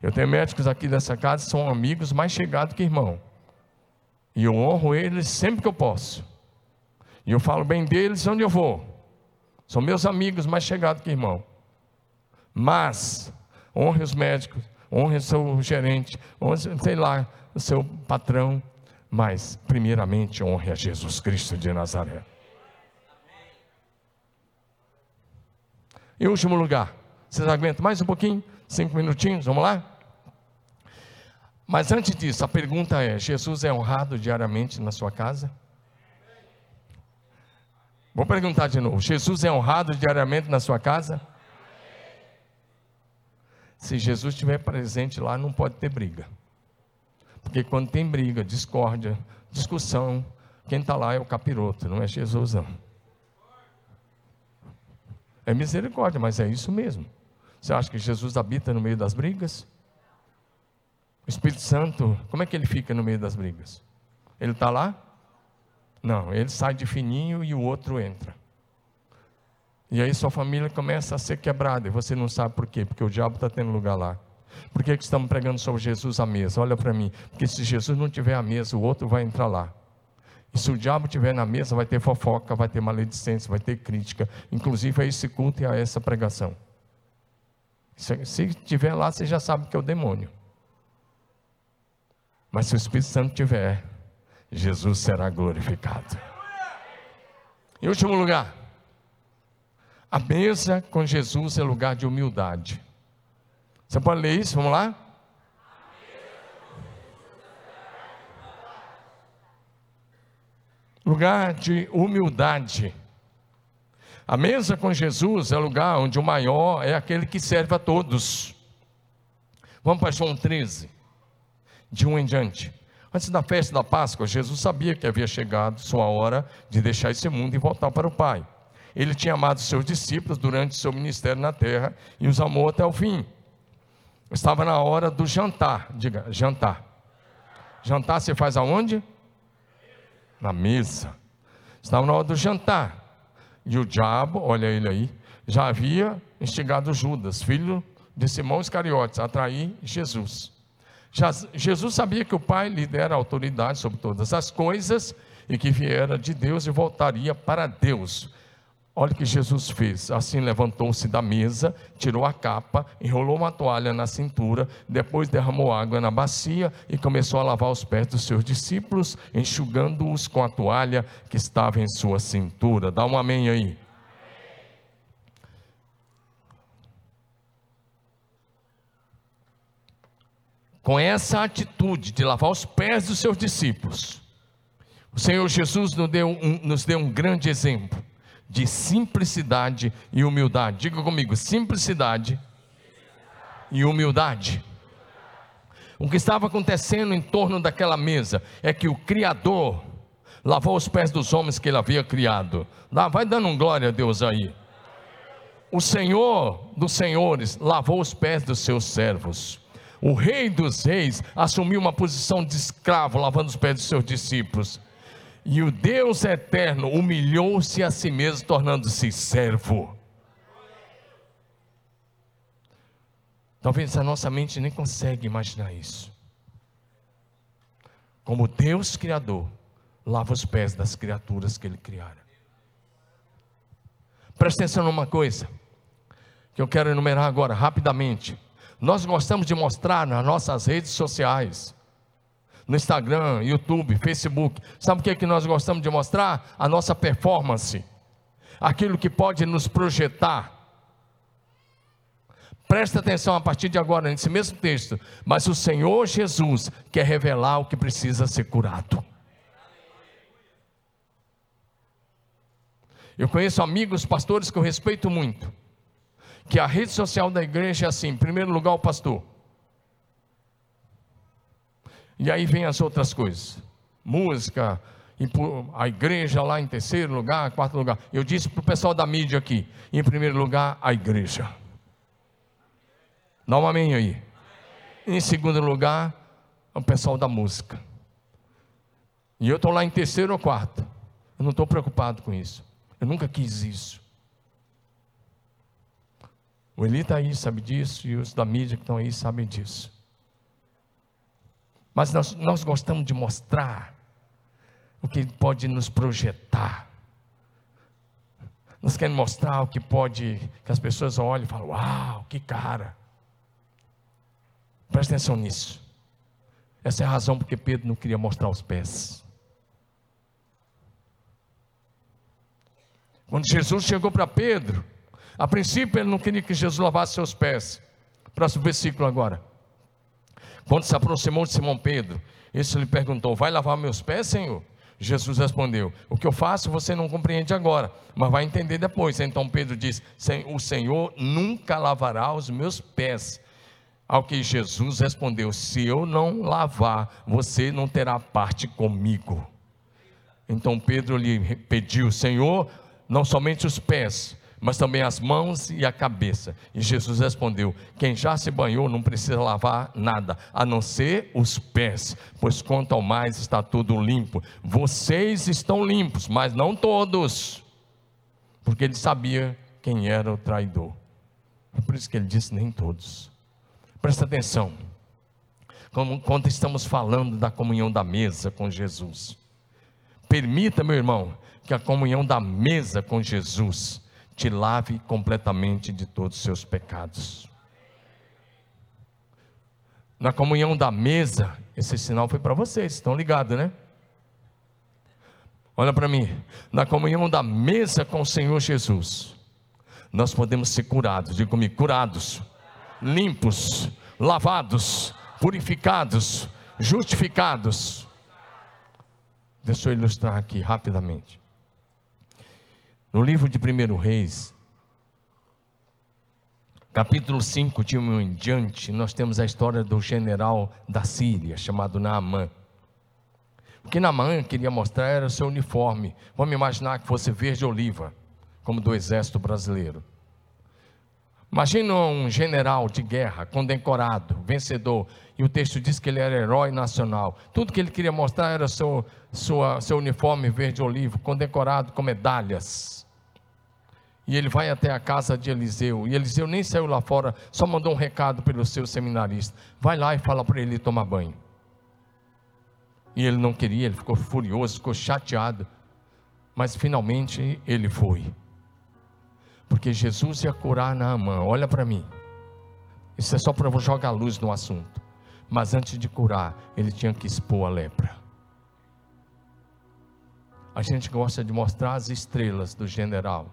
Eu tenho médicos aqui dessa casa que são amigos mais chegados que irmão. E eu honro eles sempre que eu posso. E eu falo bem deles onde eu vou. São meus amigos mais chegados que irmão. Mas honre os médicos, honre o seu gerente, honre, sei lá, o seu patrão, mas primeiramente honre a Jesus Cristo de Nazaré. Em último lugar, vocês aguentam mais um pouquinho? Cinco minutinhos, vamos lá? Mas antes disso, a pergunta é: Jesus é honrado diariamente na sua casa? Vou perguntar de novo: Jesus é honrado diariamente na sua casa? Se Jesus estiver presente lá, não pode ter briga. Porque quando tem briga, discórdia, discussão, quem está lá é o capiroto, não é Jesus, não. É misericórdia, mas é isso mesmo. Você acha que Jesus habita no meio das brigas? O Espírito Santo, como é que ele fica no meio das brigas? Ele está lá? Não, ele sai de fininho e o outro entra. E aí sua família começa a ser quebrada e você não sabe por quê, porque o diabo está tendo lugar lá. Por que, que estamos pregando sobre Jesus à mesa? Olha para mim, porque se Jesus não tiver à mesa, o outro vai entrar lá. E se o diabo estiver na mesa, vai ter fofoca, vai ter maledicência, vai ter crítica, inclusive a esse culto e a essa pregação. Se, estiver lá, você já sabe que é o demônio. Mas se o Espírito Santo tiver, Jesus será glorificado. Em último lugar, a mesa com Jesus é lugar de humildade. Você pode ler isso? Vamos lá? Lugar de humildade. A mesa com Jesus é lugar onde o maior é aquele que serve a todos. Vamos para João 13, de um em diante. Antes da festa da Páscoa, Jesus sabia que havia chegado sua hora de deixar esse mundo e voltar para o Pai. Ele tinha amado seus discípulos durante seu ministério na terra e os amou até o fim. Estava na hora do jantar, diga, jantar. Jantar se faz aonde? Na mesa. Estava na hora do jantar. E o diabo, olha ele aí, já havia instigado Judas, filho de Simão Iscariotes, a atrair Jesus. Jesus sabia que o Pai lhe dera autoridade sobre todas as coisas e que viera de Deus e voltaria para Deus. Olha o que Jesus fez. Assim levantou-se da mesa, tirou a capa, enrolou uma toalha na cintura, depois derramou água na bacia e começou a lavar os pés dos seus discípulos, enxugando-os com a toalha que estava em sua cintura. Dá um amém aí. Com essa atitude de lavar os pés dos seus discípulos, o Senhor Jesus nos deu um, nos deu um grande exemplo de simplicidade e humildade. Diga comigo: simplicidade e humildade. O que estava acontecendo em torno daquela mesa é que o Criador lavou os pés dos homens que ele havia criado. Vai dando um glória a Deus aí. O Senhor dos senhores lavou os pés dos seus servos. O Rei dos reis assumiu uma posição de escravo, lavando os pés dos seus discípulos. E o Deus eterno humilhou-se a si mesmo, tornando-se servo. Talvez a nossa mente nem consegue imaginar isso. Como Deus Criador lava os pés das criaturas que Ele criara. Presta atenção numa coisa, que eu quero enumerar agora, rapidamente. Nós gostamos de mostrar nas nossas redes sociais no Instagram, YouTube, Facebook. Sabe o que, é que nós gostamos de mostrar? A nossa performance, aquilo que pode nos projetar. Presta atenção a partir de agora, nesse mesmo texto. Mas o Senhor Jesus quer revelar o que precisa ser curado. Eu conheço amigos, pastores que eu respeito muito, que a rede social da igreja é assim: em primeiro lugar, o pastor. E aí vem as outras coisas. Música, a igreja lá em terceiro lugar, quarto lugar. Eu disse para o pessoal da mídia aqui, em primeiro lugar, a igreja. Dá um amém aí. Em segundo lugar, o pessoal da música. E eu estou lá em terceiro ou quarto. Eu não estou preocupado com isso. Eu nunca quis isso. O Eli está aí, sabe disso, e os da mídia que estão aí sabem disso. Mas nós, nós gostamos de mostrar o que pode nos projetar. Nós queremos mostrar o que pode, que as pessoas olhem e falam: Uau, que cara. Presta atenção nisso. Essa é a razão porque Pedro não queria mostrar os pés. Quando Jesus chegou para Pedro, a princípio ele não queria que Jesus lavasse seus pés. Próximo versículo agora. Quando se aproximou de Simão Pedro, esse lhe perguntou: Vai lavar meus pés, Senhor? Jesus respondeu: O que eu faço você não compreende agora, mas vai entender depois. Então Pedro disse: O Senhor nunca lavará os meus pés. Ao que Jesus respondeu: Se eu não lavar, você não terá parte comigo. Então Pedro lhe pediu: Senhor, não somente os pés, mas também as mãos e a cabeça. E Jesus respondeu: Quem já se banhou não precisa lavar nada, a não ser os pés, pois quanto ao mais está tudo limpo. Vocês estão limpos, mas não todos, porque ele sabia quem era o traidor. Por isso que ele disse: Nem todos. Presta atenção. Quando estamos falando da comunhão da mesa com Jesus, permita, meu irmão, que a comunhão da mesa com Jesus te lave completamente de todos os seus pecados. Na comunhão da mesa, esse sinal foi para vocês, estão ligados, né? Olha para mim, na comunhão da mesa com o Senhor Jesus, nós podemos ser curados, diga comigo, curados, limpos, lavados, purificados, justificados. Deixa eu ilustrar aqui rapidamente. No livro de 1 Reis, capítulo 5, de um em diante, nós temos a história do general da Síria, chamado Naamã. O que Naamã queria mostrar era o seu uniforme. Vamos imaginar que fosse verde oliva, como do exército brasileiro. Imagina um general de guerra, condecorado, vencedor, e o texto diz que ele era herói nacional. Tudo que ele queria mostrar era seu, sua, seu uniforme verde olivo, condecorado com medalhas. E ele vai até a casa de Eliseu, e Eliseu nem saiu lá fora, só mandou um recado pelo seu seminarista: vai lá e fala para ele tomar banho. E ele não queria, ele ficou furioso, ficou chateado, mas finalmente ele foi porque Jesus ia curar Naamã. Olha para mim. Isso é só para jogar luz no assunto. Mas antes de curar, ele tinha que expor a lepra. A gente gosta de mostrar as estrelas do general.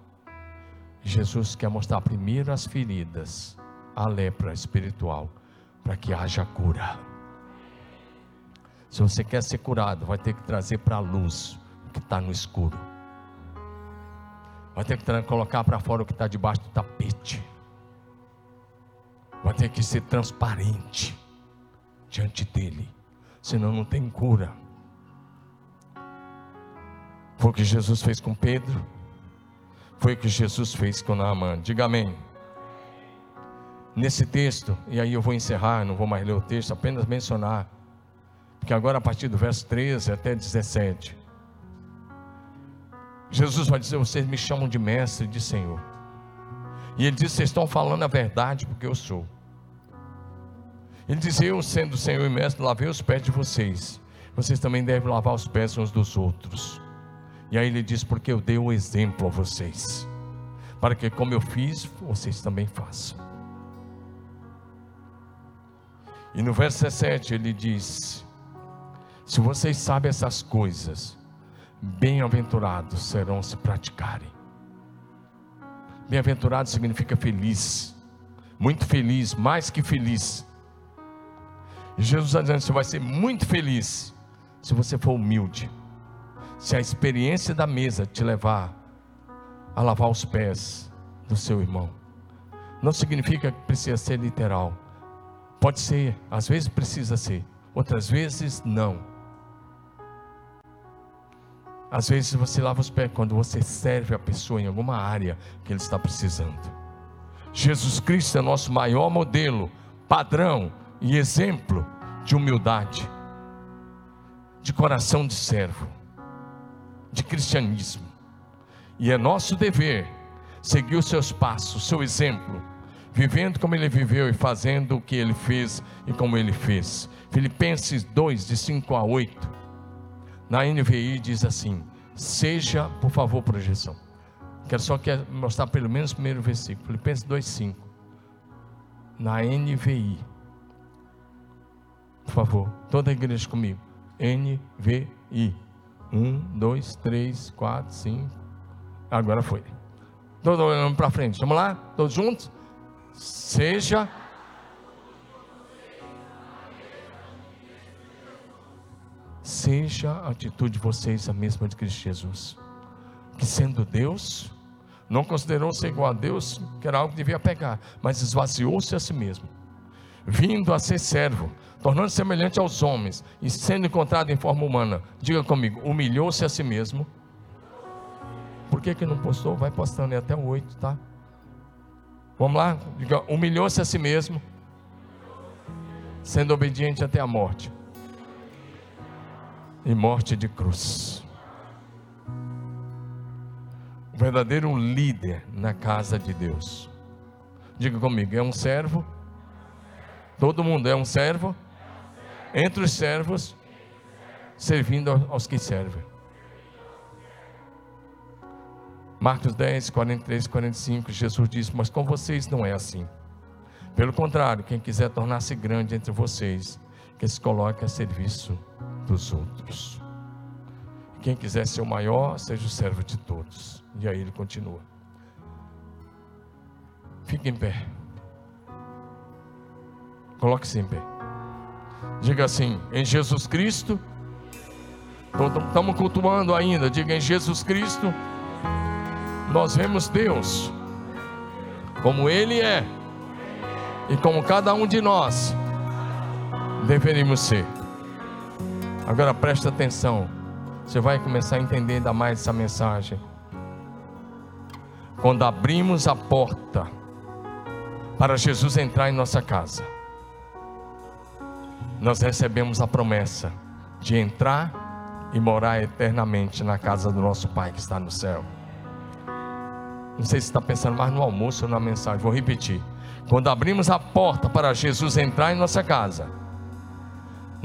Jesus quer mostrar primeiro as feridas, a lepra espiritual, para que haja cura. Se você quer ser curado, vai ter que trazer para a luz o que está no escuro. Vai ter que colocar para fora o que está debaixo do tapete. Vai ter que ser transparente diante dele. Senão não tem cura. Foi o que Jesus fez com Pedro. Foi o que Jesus fez com Naamã. Diga amém. Nesse texto, e aí eu vou encerrar, não vou mais ler o texto, apenas mencionar. Porque agora a partir do verso 13 até 17 Jesus vai dizer: Vocês me chamam de mestre de Senhor. E ele diz: Vocês estão falando a verdade porque eu sou. Ele diz: Eu, sendo Senhor e mestre, lavei os pés de vocês. Vocês também devem lavar os pés uns dos outros. E aí ele diz: Porque eu dei o um exemplo a vocês. Para que, como eu fiz, vocês também façam. E no verso 17 ele diz: Se vocês sabem essas coisas, bem-aventurados serão se praticarem. Bem-aventurado significa feliz, muito feliz, mais que feliz. Jesus está dizendo: você vai ser muito feliz se você for humilde, se a experiência da mesa te levar a lavar os pés do seu irmão. Não significa que precisa ser literal, pode ser, às vezes precisa ser, outras vezes não. Às vezes você lava os pés quando você serve a pessoa em alguma área que ele está precisando. Jesus Cristo é nosso maior modelo, padrão e exemplo de humildade, de coração de servo, de cristianismo. E é nosso dever seguir os seus passos, seu exemplo, vivendo como ele viveu e fazendo o que ele fez e como ele fez. Filipenses 2, de 5 a 8 na NVI diz assim: Seja, por favor, projeção. Quero só quer mostrar pelo menos o primeiro versículo, Filipenses 2,5. Na NVI. Por favor, toda a igreja comigo. NVI. Um, dois, três, quatro, cinco. Agora foi. Todo olhando para frente. Vamos lá? Todos juntos? Seja seja a atitude de vocês a mesma de Cristo Jesus, que sendo Deus, não considerou ser igual a Deus, que era algo que devia pegar, mas esvaziou-se a si mesmo, vindo a ser servo, tornando-se semelhante aos homens e sendo encontrado em forma humana. Diga comigo, humilhou-se a si mesmo Por que, que não postou? Vai postando aí até o 8, tá? Vamos lá? Humilhou-se a si mesmo, sendo obediente até a morte e morte de cruz. O verdadeiro líder na casa de Deus. Diga comigo, é um servo. Todo mundo é um servo. Entre os servos, servindo aos que servem. Marcos 10, 43 e 45, Jesus disse: Mas com vocês não é assim. Pelo contrário, quem quiser tornar-se grande entre vocês, que se coloque a serviço dos outros. Quem quiser ser o maior, seja o servo de todos. E aí ele continua. Fique em pé. Coloque-se em pé. Diga assim: em Jesus Cristo. Estamos cultuando ainda. Diga em Jesus Cristo. Nós vemos Deus como Ele é e como cada um de nós deveríamos ser. Agora presta atenção, você vai começar a entender ainda mais essa mensagem. Quando abrimos a porta para Jesus entrar em nossa casa, nós recebemos a promessa de entrar e morar eternamente na casa do nosso Pai que está no céu. Não sei se está pensando mais no almoço ou na mensagem, vou repetir. Quando abrimos a porta para Jesus entrar em nossa casa,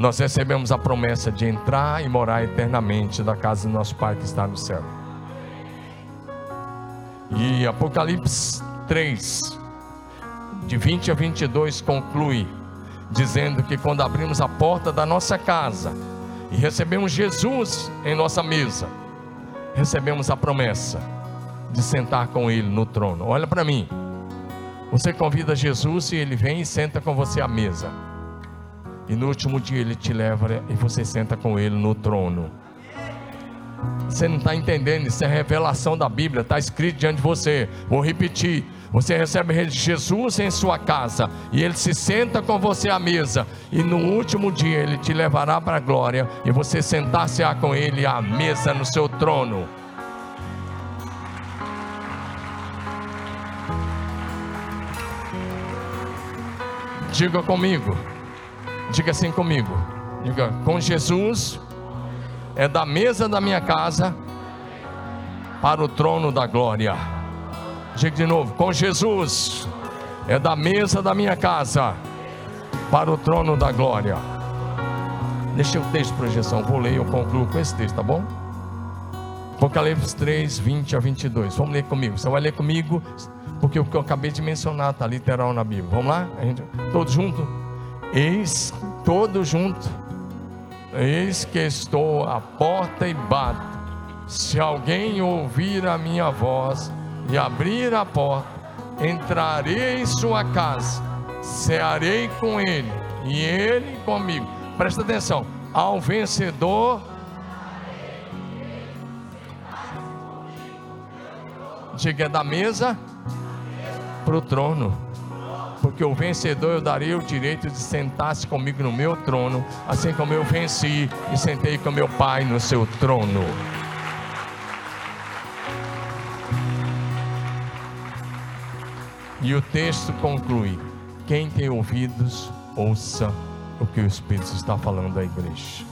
nós recebemos a promessa de entrar e morar eternamente na casa do nosso Pai que está no céu. E Apocalipse 3, de 20 a 22, conclui dizendo que quando abrimos a porta da nossa casa e recebemos Jesus em nossa mesa, recebemos a promessa de sentar com Ele no trono. Olha para mim. Você convida Jesus e Ele vem e senta com você à mesa. E no último dia ele te leva e você senta com ele no trono. Você não está entendendo, isso é revelação da Bíblia, está escrito diante de você. Vou repetir: você recebe Jesus em sua casa e ele se senta com você à mesa, e no último dia ele te levará para a glória e você sentar-se-á com ele à mesa no seu trono. Diga comigo. Diga assim comigo. Diga, com Jesus é da mesa da minha casa para o trono da glória. Diga de novo, com Jesus é da mesa da minha casa para o trono da glória. Deixa o texto de projeção, vou ler e eu concluo com esse texto, tá bom? Apocalipse 3, 20 a 22. Vamos ler comigo. Você vai ler comigo, porque o que eu acabei de mencionar está literal na Bíblia. Vamos lá? Gente, todos juntos? Eis todos juntos. Eis que estou à porta e bato. Se alguém ouvir a minha voz e abrir a porta, entrarei em sua casa, cearei com ele e ele comigo. Presta atenção. Ao vencedor, diga da mesa para o trono porque o vencedor eu darei o direito de sentar-se comigo no meu trono, assim como eu venci e sentei com meu Pai no seu trono. E o texto conclui: quem tem ouvidos, ouça o que o Espírito está falando à igreja.